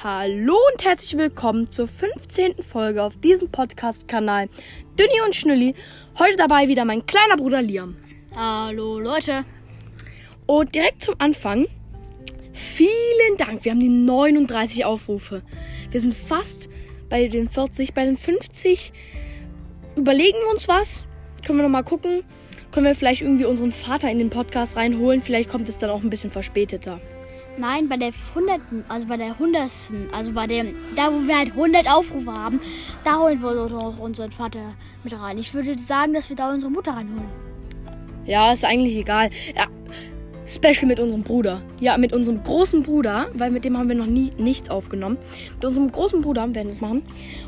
Hallo und herzlich willkommen zur 15. Folge auf diesem Podcast-Kanal Dünni und Schnülli. Heute dabei wieder mein kleiner Bruder Liam. Hallo Leute. Und direkt zum Anfang, vielen Dank. Wir haben die 39 Aufrufe. Wir sind fast bei den 40, bei den 50. Überlegen wir uns was. Können wir nochmal gucken. Können wir vielleicht irgendwie unseren Vater in den Podcast reinholen. Vielleicht kommt es dann auch ein bisschen verspäteter. Nein, bei der 100. Also bei der 100. Also bei dem, da wo wir halt 100 Aufrufe haben, da holen wir doch unseren Vater mit rein. Ich würde sagen, dass wir da unsere Mutter reinholen. Ja, ist eigentlich egal. Ja, Special mit unserem Bruder. Ja, mit unserem großen Bruder, weil mit dem haben wir noch nie nichts aufgenommen. Mit unserem großen Bruder werden wir es machen.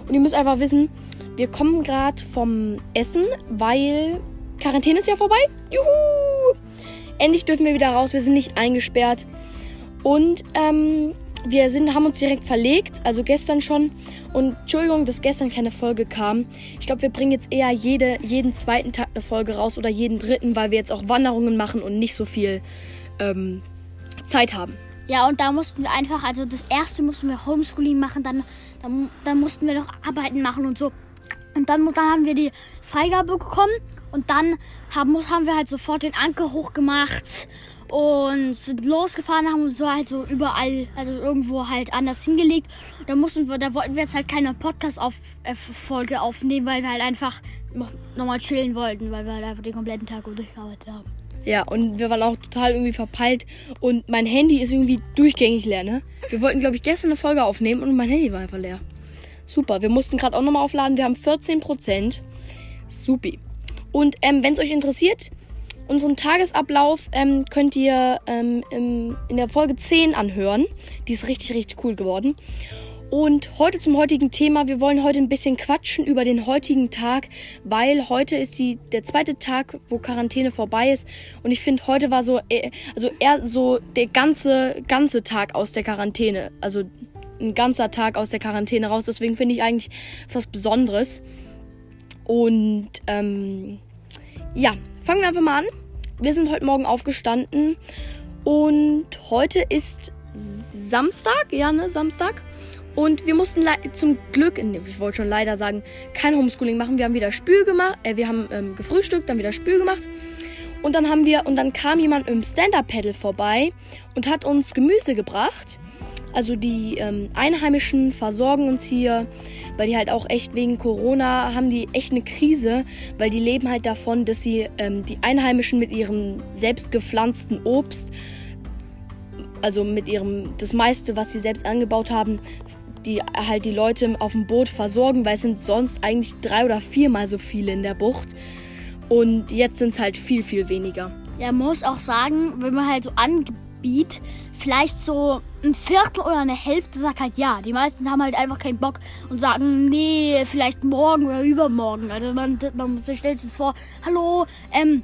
Und ihr müsst einfach wissen, wir kommen gerade vom Essen, weil Quarantäne ist ja vorbei. Juhu! Endlich dürfen wir wieder raus. Wir sind nicht eingesperrt. Und ähm, wir sind, haben uns direkt verlegt, also gestern schon. Und Entschuldigung, dass gestern keine Folge kam. Ich glaube, wir bringen jetzt eher jede, jeden zweiten Tag eine Folge raus oder jeden dritten, weil wir jetzt auch Wanderungen machen und nicht so viel ähm, Zeit haben. Ja, und da mussten wir einfach, also das erste mussten wir Homeschooling machen, dann, dann, dann mussten wir noch Arbeiten machen und so. Und dann, dann haben wir die Freigabe bekommen und dann haben, haben wir halt sofort den Anker hochgemacht und sind losgefahren, haben uns so halt so überall, also irgendwo halt anders hingelegt. Da mussten wir, da wollten wir jetzt halt keine Podcast-Folge auf, äh, aufnehmen, weil wir halt einfach noch, nochmal chillen wollten, weil wir halt einfach den kompletten Tag durchgearbeitet haben. Ja, und wir waren auch total irgendwie verpeilt und mein Handy ist irgendwie durchgängig leer, ne? Wir wollten, glaube ich, gestern eine Folge aufnehmen und mein Handy war einfach leer. Super, wir mussten gerade auch nochmal aufladen. Wir haben 14%. Supi. Und ähm, wenn es euch interessiert, Unseren Tagesablauf ähm, könnt ihr ähm, im, in der Folge 10 anhören. Die ist richtig, richtig cool geworden. Und heute zum heutigen Thema. Wir wollen heute ein bisschen quatschen über den heutigen Tag, weil heute ist die, der zweite Tag, wo Quarantäne vorbei ist. Und ich finde, heute war so, äh, also eher so der ganze, ganze Tag aus der Quarantäne. Also ein ganzer Tag aus der Quarantäne raus. Deswegen finde ich eigentlich was Besonderes. Und ähm, ja, fangen wir einfach mal an. Wir sind heute Morgen aufgestanden und heute ist Samstag, ja, ne, Samstag. Und wir mussten zum Glück, ich wollte schon leider sagen, kein Homeschooling machen. Wir haben wieder Spül gemacht, äh, wir haben ähm, gefrühstückt, dann wieder Spül gemacht. Und dann haben wir, und dann kam jemand im Stand-Up-Pedal vorbei und hat uns Gemüse gebracht. Also die ähm, Einheimischen versorgen uns hier, weil die halt auch echt wegen Corona haben die echt eine Krise, weil die leben halt davon, dass sie ähm, die Einheimischen mit ihrem selbst gepflanzten Obst, also mit ihrem, das meiste, was sie selbst angebaut haben, die halt die Leute auf dem Boot versorgen, weil es sind sonst eigentlich drei oder viermal so viele in der Bucht. Und jetzt sind es halt viel, viel weniger. Ja, man muss auch sagen, wenn man halt so anbietet, vielleicht so ein Viertel oder eine Hälfte sagt halt ja. Die meisten haben halt einfach keinen Bock und sagen, nee, vielleicht morgen oder übermorgen. Also man, man stellt sich vor, hallo, ähm,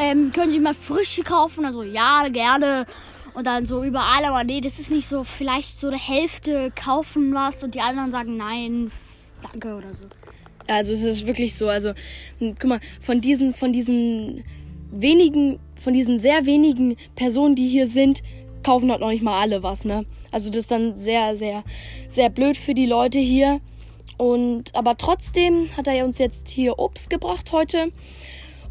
ähm, können Sie mal Frische kaufen? Also ja, gerne. Und dann so überall, aber nee, das ist nicht so, vielleicht so eine Hälfte kaufen was und die anderen sagen nein, danke oder so. Also es ist wirklich so, also guck mal, von diesen, von diesen wenigen, von diesen sehr wenigen Personen, die hier sind, kaufen halt noch nicht mal alle was, ne? Also das ist dann sehr, sehr, sehr blöd für die Leute hier. Und aber trotzdem hat er uns jetzt hier Obst gebracht heute.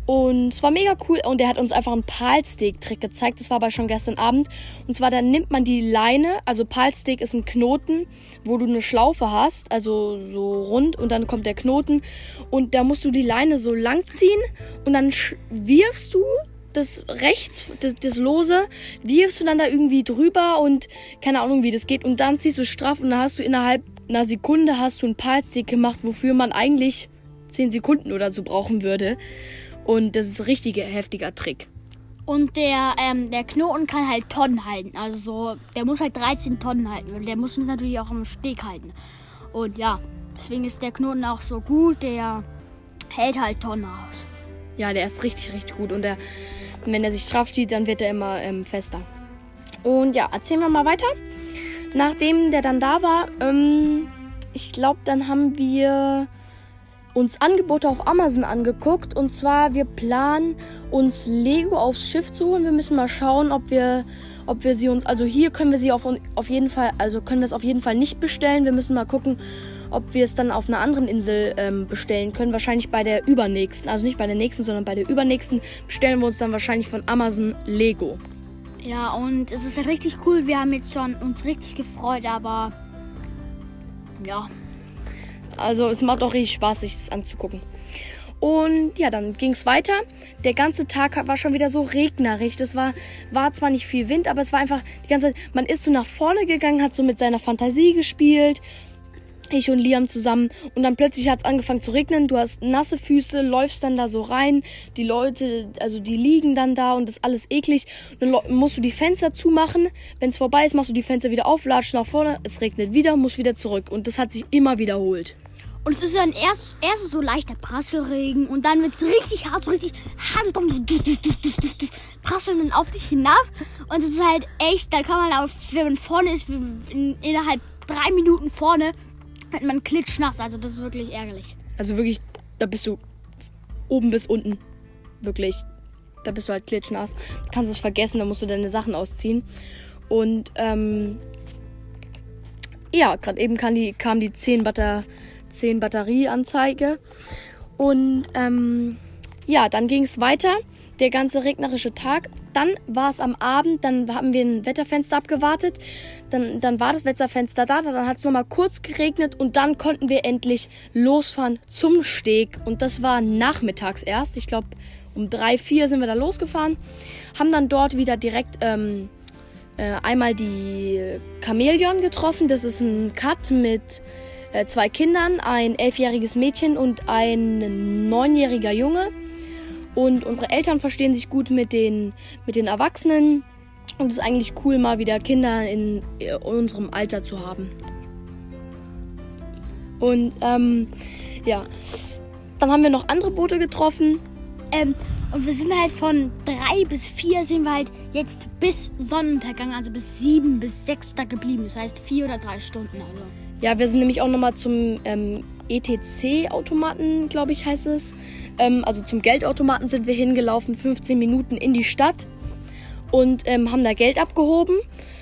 Und es war mega cool. Und er hat uns einfach einen Palsteak-Trick gezeigt. Das war aber schon gestern Abend. Und zwar, dann nimmt man die Leine. Also Palsteak ist ein Knoten, wo du eine Schlaufe hast. Also so rund. Und dann kommt der Knoten. Und da musst du die Leine so lang ziehen. Und dann wirfst du das rechts, das, das Lose, wirfst du dann da irgendwie drüber und keine Ahnung, wie das geht. Und dann ziehst du straff und dann hast du innerhalb einer Sekunde hast du ein Palstick gemacht, wofür man eigentlich 10 Sekunden oder so brauchen würde. Und das ist ein richtiger heftiger Trick. Und der, ähm, der Knoten kann halt Tonnen halten. Also so, der muss halt 13 Tonnen halten. Der muss uns natürlich auch am Steg halten. Und ja, deswegen ist der Knoten auch so gut. Der hält halt Tonnen aus. Ja, der ist richtig, richtig gut. Und der, wenn er sich straff steht, dann wird er immer ähm, fester. Und ja, erzählen wir mal weiter. Nachdem der dann da war, ähm, ich glaube, dann haben wir uns Angebote auf Amazon angeguckt. Und zwar, wir planen uns Lego aufs Schiff zu holen. Wir müssen mal schauen, ob wir, ob wir sie uns. Also hier können wir sie auf, auf jeden Fall, also können wir es auf jeden Fall nicht bestellen. Wir müssen mal gucken, ob wir es dann auf einer anderen Insel ähm, bestellen können. Wahrscheinlich bei der übernächsten. Also nicht bei der nächsten, sondern bei der übernächsten bestellen wir uns dann wahrscheinlich von Amazon Lego. Ja, und es ist halt richtig cool. Wir haben jetzt schon uns richtig gefreut, aber ja, also es macht auch richtig Spaß, sich das anzugucken. Und ja, dann ging es weiter. Der ganze Tag war schon wieder so regnerisch. Das war, war zwar nicht viel Wind, aber es war einfach die ganze Zeit, man ist so nach vorne gegangen, hat so mit seiner Fantasie gespielt ich und Liam zusammen und dann plötzlich hat es angefangen zu regnen. Du hast nasse Füße, läufst dann da so rein. Die Leute, also die liegen dann da und das ist alles eklig. Dann musst du die Fenster zumachen. Wenn es vorbei ist, machst du die Fenster wieder auf, latsch nach vorne. Es regnet wieder, musst wieder zurück und das hat sich immer wiederholt. Und es ist dann erst, erst so leichter Prasselregen und dann wird es richtig hart, so richtig hart prasseln dann auf dich hinab. Und es ist halt echt, da kann man auch, wenn man vorne ist, in, innerhalb drei Minuten vorne, wird man klitschnass. Also das ist wirklich ärgerlich. Also wirklich, da bist du oben bis unten. Wirklich. Da bist du halt klitschnass. Du kannst es vergessen, da musst du deine Sachen ausziehen. Und ähm, ja, gerade eben kam die, kam die 10, Batter, 10 Batterieanzeige. Und ähm, ja, dann ging es weiter. Der ganze regnerische Tag. Dann war es am Abend, dann haben wir ein Wetterfenster abgewartet. Dann, dann war das Wetterfenster da, dann hat es nochmal kurz geregnet und dann konnten wir endlich losfahren zum Steg. Und das war nachmittags erst. Ich glaube, um drei, vier sind wir da losgefahren. Haben dann dort wieder direkt ähm, äh, einmal die Chamäleon getroffen. Das ist ein Cut mit zwei Kindern, ein elfjähriges Mädchen und ein neunjähriger Junge. Und unsere Eltern verstehen sich gut mit den, mit den Erwachsenen. Und es ist eigentlich cool, mal wieder Kinder in, in unserem Alter zu haben. Und ähm, ja, dann haben wir noch andere Boote getroffen. Ähm, und wir sind halt von drei bis vier sind wir halt jetzt bis Sonnenuntergang, also bis sieben bis sechs da geblieben. Das heißt vier oder drei Stunden. Also. Ja, wir sind nämlich auch nochmal zum ähm, ETC-Automaten, glaube ich, heißt es. Ähm, also zum Geldautomaten sind wir hingelaufen, 15 Minuten in die Stadt und ähm, haben da Geld abgehoben.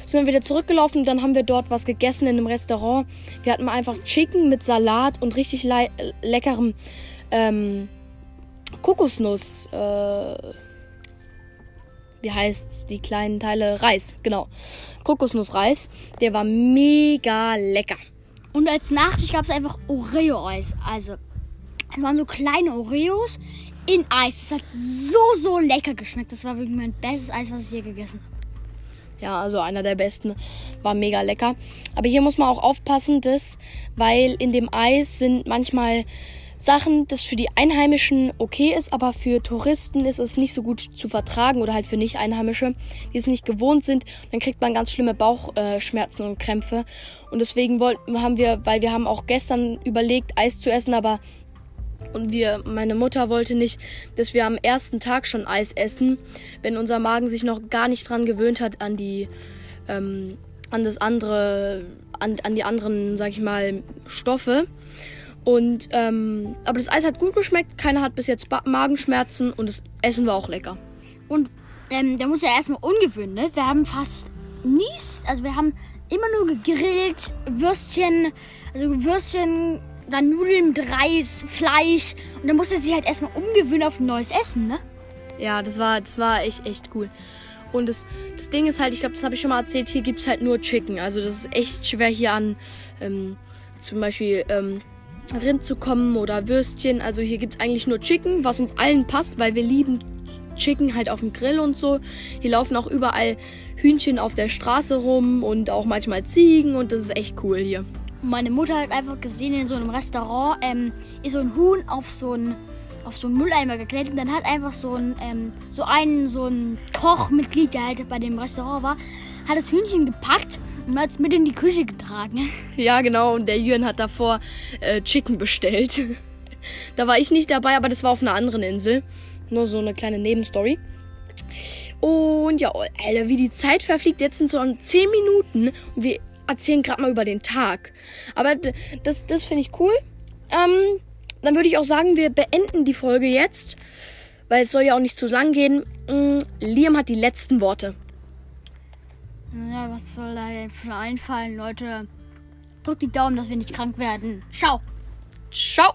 Sind dann wieder zurückgelaufen und dann haben wir dort was gegessen in einem Restaurant. Wir hatten mal einfach Chicken mit Salat und richtig le leckerem ähm, Kokosnuss. Äh, wie heißt's? Die kleinen Teile Reis, genau. Kokosnussreis. Der war mega lecker. Und als Nachtisch gab es einfach Oreo-Eis. Also, es waren so kleine Oreos in Eis. Das hat so, so lecker geschmeckt. Das war wirklich mein bestes Eis, was ich je gegessen habe. Ja, also einer der besten. War mega lecker. Aber hier muss man auch aufpassen, dass, weil in dem Eis sind manchmal Sachen, das für die Einheimischen okay ist, aber für Touristen ist es nicht so gut zu vertragen oder halt für Nicht-Einheimische, die es nicht gewohnt sind. Dann kriegt man ganz schlimme Bauchschmerzen und Krämpfe. Und deswegen wollten, haben wir, weil wir haben auch gestern überlegt, Eis zu essen, aber und wir, meine Mutter wollte nicht, dass wir am ersten Tag schon Eis essen, wenn unser Magen sich noch gar nicht dran gewöhnt hat an die, ähm, an das andere, an, an die anderen, sag ich mal, Stoffe. Und, ähm, aber das Eis hat gut geschmeckt. Keiner hat bis jetzt ba Magenschmerzen und das Essen war auch lecker. Und ähm, der muss ja erstmal ungewöhnen, ne? Wir haben fast nie, also wir haben immer nur gegrillt, Würstchen, also Würstchen, dann Nudeln mit Reis, Fleisch. Und dann musste er sich halt erstmal umgewöhnen auf ein neues Essen, ne? Ja, das war, das war echt, echt cool. Und das, das Ding ist halt, ich glaube, das habe ich schon mal erzählt, hier gibt es halt nur Chicken. Also das ist echt schwer hier an ähm, zum Beispiel ähm, Rind zu kommen oder Würstchen. Also hier gibt es eigentlich nur Chicken, was uns allen passt, weil wir lieben Chicken halt auf dem Grill und so. Hier laufen auch überall Hühnchen auf der Straße rum und auch manchmal Ziegen und das ist echt cool hier. Meine Mutter hat einfach gesehen in so einem Restaurant, ähm, ist so ein Huhn auf so ein auf so einen Mülleimer geklettert und dann hat einfach so ein ähm, so einen so ein Kochmitglied, der halt bei dem Restaurant war, hat das Hühnchen gepackt und hat es mit in die Küche getragen. Ja, genau. Und der Jürgen hat davor äh, Chicken bestellt. da war ich nicht dabei, aber das war auf einer anderen Insel. Nur so eine kleine Nebenstory. Und ja, Alter, wie die Zeit verfliegt. Jetzt sind so 10 Minuten und wir erzählen gerade mal über den Tag. Aber das, das finde ich cool. Ähm, dann würde ich auch sagen, wir beenden die Folge jetzt, weil es soll ja auch nicht zu lang gehen. Mm, Liam hat die letzten Worte. Ja, was soll da denn für einfallen, Leute? Drückt die Daumen, dass wir nicht krank werden. Ciao. Ciao.